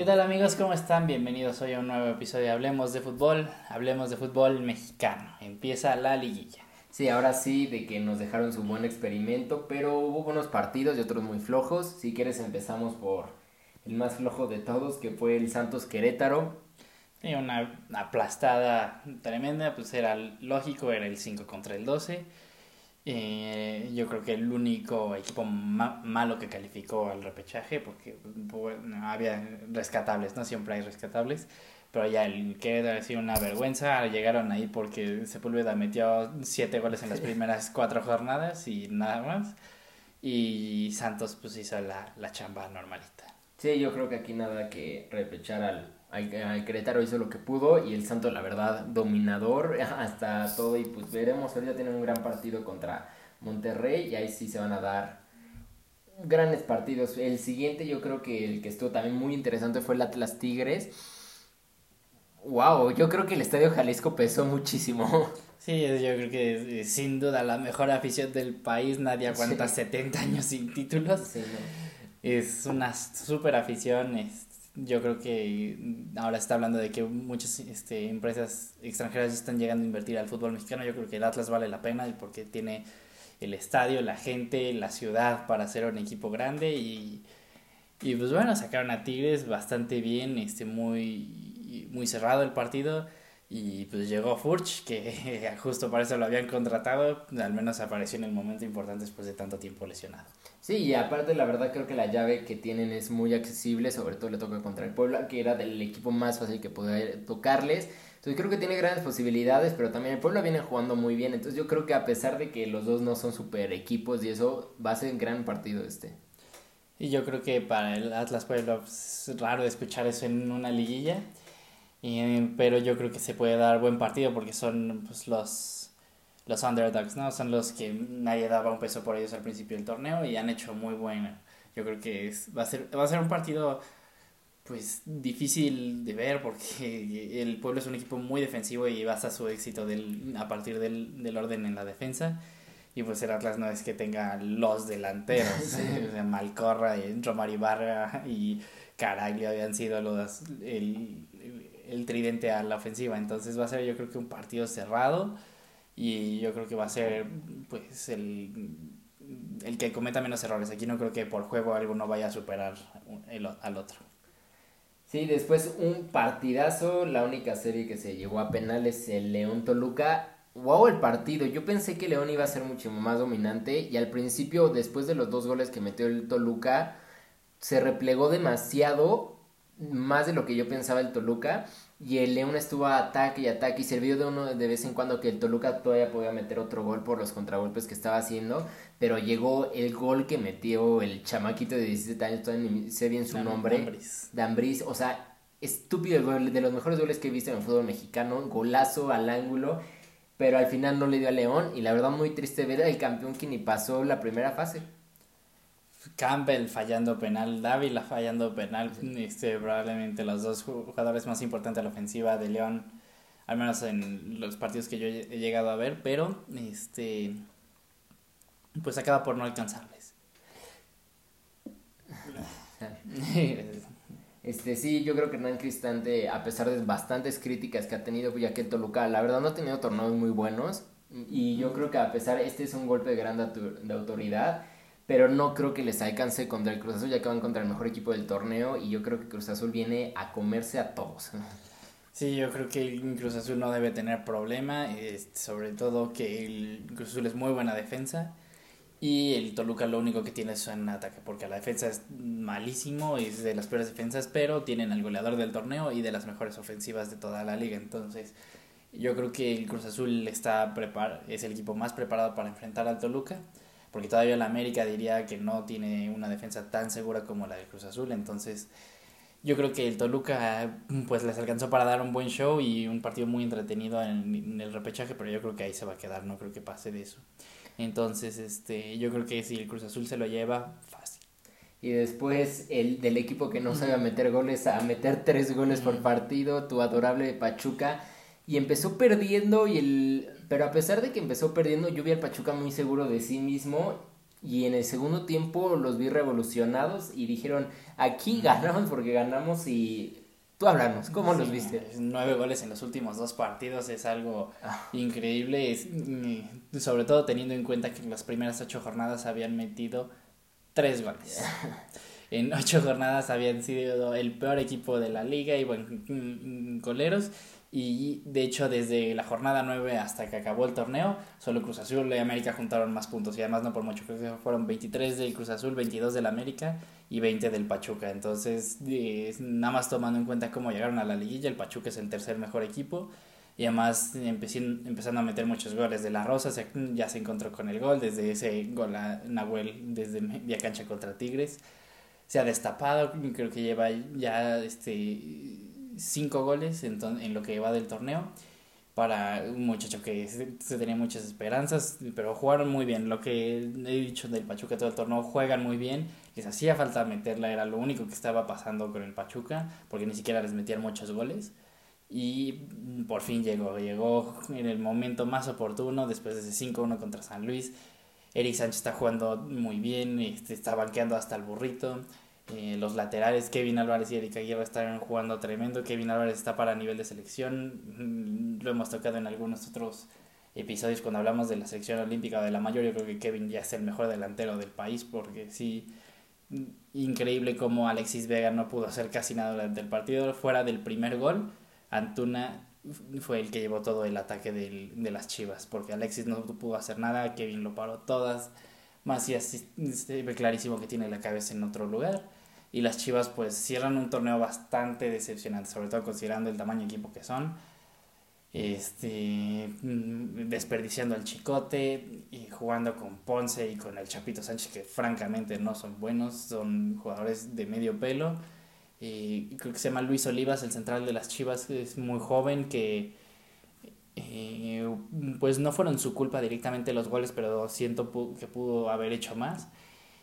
¿Qué tal amigos? ¿Cómo están? Bienvenidos hoy a un nuevo episodio de Hablemos de Fútbol. Hablemos de fútbol mexicano. Empieza la liguilla. Sí, ahora sí, de que nos dejaron su buen experimento, pero hubo buenos partidos y otros muy flojos. Si quieres empezamos por el más flojo de todos, que fue el Santos Querétaro. Y una aplastada tremenda, pues era lógico, era el 5 contra el 12. Eh, yo creo que el único equipo malo que calificó al repechaje, porque había rescatables, ¿no? Siempre hay rescatables. Pero ya el que ha sido una vergüenza, llegaron ahí porque Sepúlveda metió siete goles en las primeras cuatro jornadas y nada más. Y Santos pues hizo la, la chamba normalita. Sí, yo creo que aquí nada que repechar al, al, Querétaro hizo lo que pudo y el Santo, la verdad, dominador hasta todo. Y pues veremos, ahorita tienen un gran partido contra Monterrey y ahí sí se van a dar grandes partidos. El siguiente, yo creo que el que estuvo también muy interesante fue el Atlas Tigres. Wow, yo creo que el Estadio Jalisco pesó muchísimo. Sí, yo creo que sin duda la mejor afición del país. Nadie aguanta 70 años sin títulos. Es una super afición. Es yo creo que ahora está hablando de que muchas este, empresas extranjeras están llegando a invertir al fútbol mexicano. Yo creo que el Atlas vale la pena porque tiene el estadio, la gente, la ciudad para ser un equipo grande y, y pues bueno, sacaron a Tigres bastante bien, este, muy, muy cerrado el partido y pues llegó Furch, que justo para eso lo habían contratado, al menos apareció en el momento importante después de tanto tiempo lesionado. Sí, y aparte la verdad creo que la llave que tienen es muy accesible, sobre todo le toca contra el Puebla, que era del equipo más fácil que podía tocarles. Entonces creo que tiene grandes posibilidades, pero también el Puebla viene jugando muy bien. Entonces yo creo que a pesar de que los dos no son super equipos y eso, va a ser un gran partido este. Y yo creo que para el Atlas Puebla es raro escuchar eso en una liguilla, pero yo creo que se puede dar buen partido porque son pues, los los underdogs, ¿no? Son los que nadie daba un peso por ellos al principio del torneo y han hecho muy bueno. Yo creo que es, va, a ser, va a ser un partido pues difícil de ver porque el pueblo es un equipo muy defensivo y basa su éxito del, a partir del, del orden en la defensa. Y pues el Atlas no es que tenga los delanteros, Malcorra y Romario Barra y Caraglio habían sido los, el, el tridente a la ofensiva. Entonces va a ser yo creo que un partido cerrado y yo creo que va a ser pues el, el que cometa menos errores. Aquí no creo que por juego alguno vaya a superar el, al otro. Sí, después un partidazo, la única serie que se llevó a penales el León Toluca. Wow, el partido. Yo pensé que León iba a ser mucho más dominante y al principio, después de los dos goles que metió el Toluca, se replegó demasiado, más de lo que yo pensaba el Toluca y el León estuvo a ataque y ataque y sirvió de uno de vez en cuando que el Toluca todavía podía meter otro gol por los contragolpes que estaba haciendo, pero llegó el gol que metió el chamaquito de 17 años, todavía ni sé bien su nombre, Dambris, o sea, estúpido el gol, de los mejores goles que he visto en el fútbol mexicano, golazo al ángulo, pero al final no le dio a León y la verdad muy triste ver al campeón que ni pasó la primera fase. Campbell fallando penal, Dávila fallando penal, este, probablemente los dos jugadores más importantes de la ofensiva de León, al menos en los partidos que yo he llegado a ver, pero este pues acaba por no alcanzarles. Este sí, yo creo que Hernán Cristante, a pesar de bastantes críticas que ha tenido, ya que Toluca, la verdad no ha tenido torneos muy buenos. Y yo creo que a pesar, este es un golpe de gran de autoridad pero no creo que les alcance contra el Cruz Azul, ya que van contra el mejor equipo del torneo y yo creo que Cruz Azul viene a comerse a todos. Sí, yo creo que el Cruz Azul no debe tener problema, sobre todo que el Cruz Azul es muy buena defensa y el Toluca lo único que tiene es un ataque, porque la defensa es malísimo, es de las peores defensas, pero tienen al goleador del torneo y de las mejores ofensivas de toda la liga, entonces yo creo que el Cruz Azul está prepar es el equipo más preparado para enfrentar al Toluca porque todavía la América diría que no tiene una defensa tan segura como la de Cruz Azul, entonces yo creo que el Toluca pues les alcanzó para dar un buen show y un partido muy entretenido en, el repechaje, pero yo creo que ahí se va a quedar, no creo que pase de eso. Entonces, este, yo creo que si el Cruz Azul se lo lleva, fácil. Y después el del equipo que no sabe meter goles a meter tres goles por partido, tu adorable Pachuca. Y empezó perdiendo y el pero a pesar de que empezó perdiendo, yo vi al Pachuca muy seguro de sí mismo. y en el segundo tiempo los vi revolucionados y dijeron, aquí ganamos porque ganamos y tú háblanos, ¿cómo los viste? Nueve goles en los últimos dos partidos es algo ah. increíble, es, mm, sobre todo teniendo en cuenta que en las primeras ocho jornadas habían metido tres goles. en ocho jornadas habían sido el peor equipo de la liga y bueno, mm, mm, goleros y de hecho desde la jornada 9 hasta que acabó el torneo, solo Cruz Azul y América juntaron más puntos y además no por mucho, creo que fueron 23 del Cruz Azul, 22 del América y 20 del Pachuca. Entonces, nada más tomando en cuenta cómo llegaron a la liguilla, el Pachuca es el tercer mejor equipo y además empezando a meter muchos goles de la Rosa, ya se encontró con el gol desde ese gol a Nahuel desde media cancha contra Tigres. Se ha destapado, creo que lleva ya este cinco goles en, en lo que va del torneo para un muchacho que se, tenía muchas esperanzas, pero jugaron muy bien. Lo que he dicho del Pachuca todo el torneo, juegan muy bien. Les hacía falta meterla, era lo único que estaba pasando con el Pachuca, porque ni siquiera les metían muchos goles. Y por fin llegó, llegó en el momento más oportuno, después de ese 5-1 contra San Luis. Eric Sánchez está jugando muy bien, este, está banqueando hasta el burrito. Eh, los laterales, Kevin Álvarez y Erika Aguirre están jugando tremendo. Kevin Álvarez está para nivel de selección. Mm, lo hemos tocado en algunos otros episodios cuando hablamos de la selección olímpica de la mayor. Yo creo que Kevin ya es el mejor delantero del país porque sí, mm, increíble como Alexis Vega no pudo hacer casi nada durante el partido. Fuera del primer gol, Antuna fue el que llevó todo el ataque de las Chivas porque Alexis no pudo hacer nada, Kevin lo paró todas. Macías se ve clarísimo que tiene la cabeza en otro lugar y las Chivas pues cierran un torneo bastante decepcionante, sobre todo considerando el tamaño de equipo que son. Este, mm, desperdiciando al Chicote y jugando con Ponce y con el Chapito Sánchez que francamente no son buenos, son jugadores de medio pelo. Y creo que se llama Luis Olivas, el central de las Chivas, es muy joven que eh, pues no fueron su culpa directamente los goles, pero siento que pudo haber hecho más.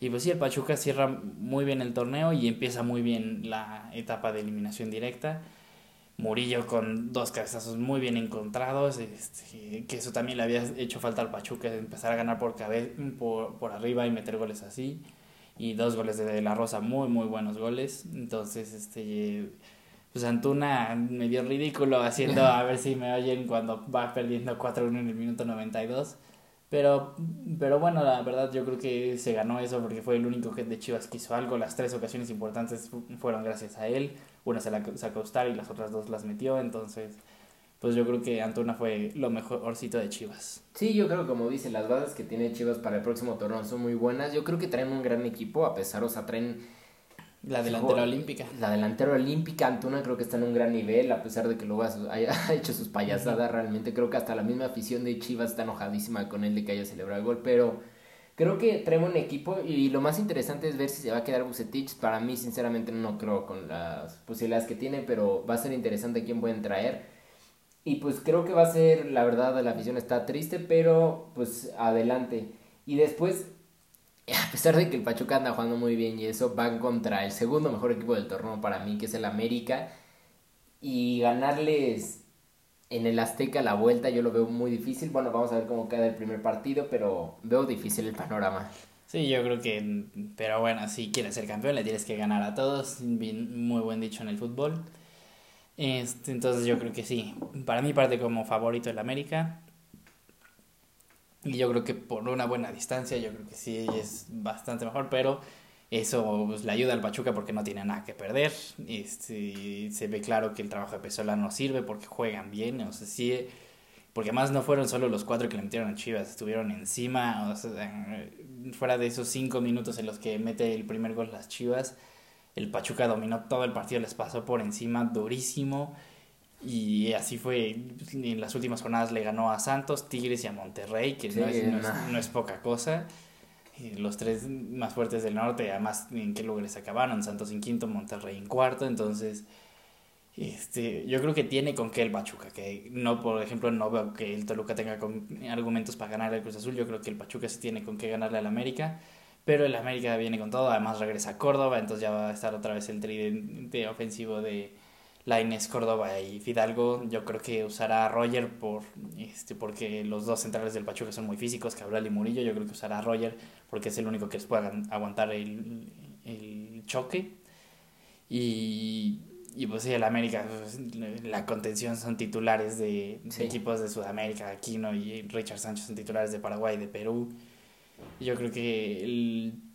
Y pues sí, el Pachuca cierra muy bien el torneo y empieza muy bien la etapa de eliminación directa. Murillo con dos cabezazos muy bien encontrados, este, que eso también le había hecho falta al Pachuca, empezar a ganar por, por, por arriba y meter goles así. Y dos goles de La Rosa, muy, muy buenos goles. Entonces, este, pues Antuna medio ridículo haciendo, a ver si me oyen cuando va perdiendo 4-1 en el minuto 92 pero, pero bueno, la verdad yo creo que se ganó eso porque fue el único que de Chivas que hizo algo. Las tres ocasiones importantes fueron gracias a él. Una se la sacó Star y las otras dos las metió. Entonces, pues yo creo que Antuna fue lo mejorcito de Chivas. Sí, yo creo como dice, las bases que tiene Chivas para el próximo torneo son muy buenas. Yo creo que traen un gran equipo, a pesar, o sea, traen la delantera olímpica. La delantera olímpica, Antuna creo que está en un gran nivel, a pesar de que luego haya hecho sus payasadas, realmente creo que hasta la misma afición de Chivas está enojadísima con él de que haya celebrado el gol, pero creo que trae un equipo y lo más interesante es ver si se va a quedar Bucetich, para mí sinceramente no creo con las posibilidades que tiene, pero va a ser interesante quién pueden traer. Y pues creo que va a ser, la verdad, la afición está triste, pero pues adelante. Y después a pesar de que el Pachuca anda jugando muy bien y eso, van contra el segundo mejor equipo del torneo para mí, que es el América. Y ganarles en el Azteca la vuelta yo lo veo muy difícil. Bueno, vamos a ver cómo queda el primer partido, pero veo difícil el panorama. Sí, yo creo que, pero bueno, si quieres ser campeón le tienes que ganar a todos, muy buen dicho en el fútbol. Este, entonces yo creo que sí, para mí parte como favorito el América. Y yo creo que por una buena distancia, yo creo que sí es bastante mejor, pero eso pues, le ayuda al Pachuca porque no tiene nada que perder. Este, se ve claro que el trabajo de Pesola no sirve porque juegan bien, o sea, sí, porque además no fueron solo los cuatro que le metieron a Chivas, estuvieron encima, o sea, fuera de esos cinco minutos en los que mete el primer gol las Chivas, el Pachuca dominó todo el partido, les pasó por encima durísimo. Y así fue, en las últimas jornadas le ganó a Santos, Tigres y a Monterrey, que no, es, no, es, poca cosa. los tres más fuertes del norte, además en qué lugares acabaron, Santos en quinto, Monterrey en cuarto, entonces este, yo creo que tiene con qué el Pachuca, que no, por ejemplo, no veo que el Toluca tenga con, argumentos para ganar el Cruz Azul, yo creo que el Pachuca sí tiene con qué ganarle al América, pero el América viene con todo, además regresa a Córdoba, entonces ya va a estar otra vez el tridente ofensivo de Laines, Córdoba y Fidalgo. Yo creo que usará a Roger por, este, porque los dos centrales del Pachuca son muy físicos, Cabral y Murillo. Yo creo que usará a Roger porque es el único que les pueda aguantar el, el choque. Y, y pues sí, el América, pues, la contención son titulares de, equipos de Sudamérica, Aquino y Richard Sánchez son titulares de Paraguay, de Perú. Yo creo que el,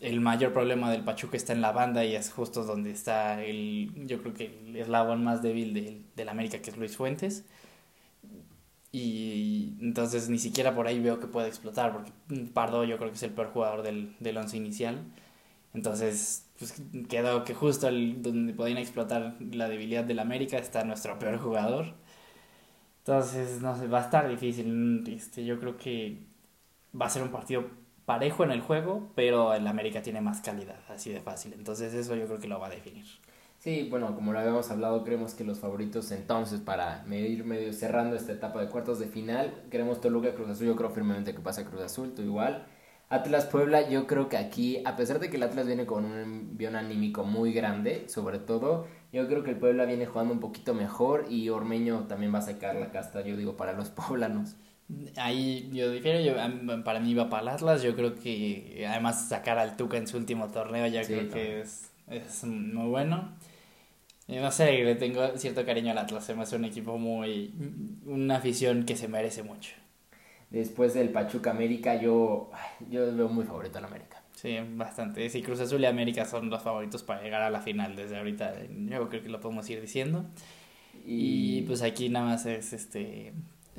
el mayor problema del Pachuca está en la banda y es justo donde está el, yo creo que el eslabón más débil del, del América, que es Luis Fuentes. Y entonces ni siquiera por ahí veo que pueda explotar, porque Pardo yo creo que es el peor jugador del, del once inicial. Entonces, pues quedó que justo el, donde podían explotar la debilidad del América está nuestro peor jugador. Entonces, no sé, va a estar difícil. Este, yo creo que va a ser un partido parejo en el juego, pero el América tiene más calidad, así de fácil. Entonces, eso yo creo que lo va a definir. Sí, bueno, como lo habíamos hablado, creemos que los favoritos entonces para ir medio cerrando esta etapa de cuartos de final, queremos Toluca Cruz Azul, yo creo firmemente que pasa Cruz Azul, tú igual. Atlas Puebla, yo creo que aquí, a pesar de que el Atlas viene con un envión anímico muy grande, sobre todo, yo creo que el Puebla viene jugando un poquito mejor y Ormeño también va a sacar la casta, yo digo, para los poblanos. Ahí yo difiero, yo, para mí va para el Atlas, yo creo que además sacar al Tuca en su último torneo ya creo que es, es muy bueno. No sé, le tengo cierto cariño al Atlas, se me hace un equipo muy... una afición que se merece mucho después del Pachuca América, yo, yo veo muy favorito al América. Sí, bastante. Sí, Cruz Azul y América son los favoritos para llegar a la final desde ahorita. Yo creo que lo podemos ir diciendo. Y, pues aquí nada más es este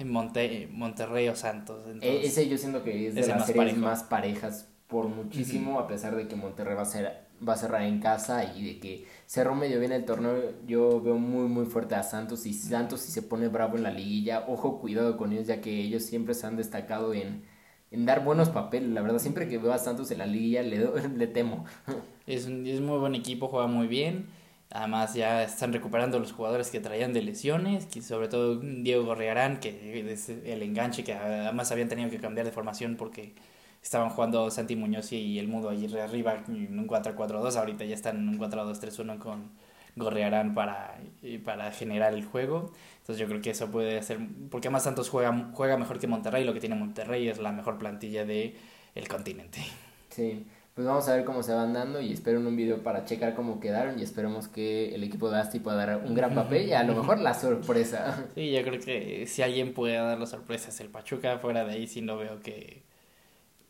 Monte, Monterrey o Santos. E, ese yo siento que es de las series más parejas por muchísimo, a pesar de que Monterrey va a ser va a cerrar en casa y de que cerró medio bien el torneo, yo veo muy muy fuerte a Santos y Santos si se pone bravo en la liguilla, ojo cuidado con ellos ya que ellos siempre se han destacado en, en dar buenos papeles, la verdad siempre que veo a Santos en la liguilla le, le temo. Es, es muy buen equipo, juega muy bien, además ya están recuperando los jugadores que traían de lesiones, que sobre todo Diego Gorriarán, que es el enganche que además habían tenido que cambiar de formación porque estaban jugando Santi Muñoz y el Mudo allí arriba en un 4-4-2, ahorita ya están en un 4-2-3-1 con Gorrearán para, para generar el juego. Entonces yo creo que eso puede ser, porque además Santos juega, juega mejor que Monterrey, lo que tiene Monterrey es la mejor plantilla del el continente. Sí, pues vamos a ver cómo se van dando y espero en un video para checar cómo quedaron y esperemos que el equipo de Asti pueda dar un gran papel y a lo mejor la sorpresa. Sí, yo creo que si alguien puede dar la sorpresa es el Pachuca, fuera de ahí sí no veo que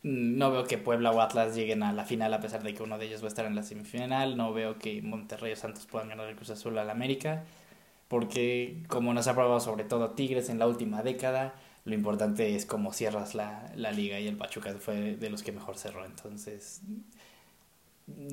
no veo que Puebla o Atlas lleguen a la final a pesar de que uno de ellos va a estar en la semifinal. No veo que Monterrey o Santos puedan ganar el Cruz Azul al América. Porque como nos ha probado sobre todo Tigres en la última década, lo importante es cómo cierras la, la liga y el Pachuca fue de los que mejor cerró. Entonces,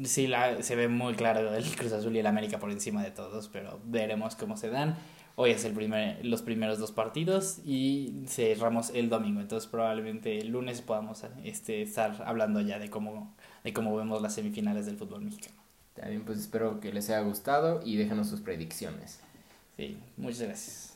sí, la, se ve muy claro el Cruz Azul y el América por encima de todos, pero veremos cómo se dan. Hoy es el primer, los primeros dos partidos y cerramos el domingo. Entonces probablemente el lunes podamos este, estar hablando ya de cómo, de cómo vemos las semifinales del fútbol mexicano. También pues espero que les haya gustado y déjenos sus predicciones. Sí, muchas gracias.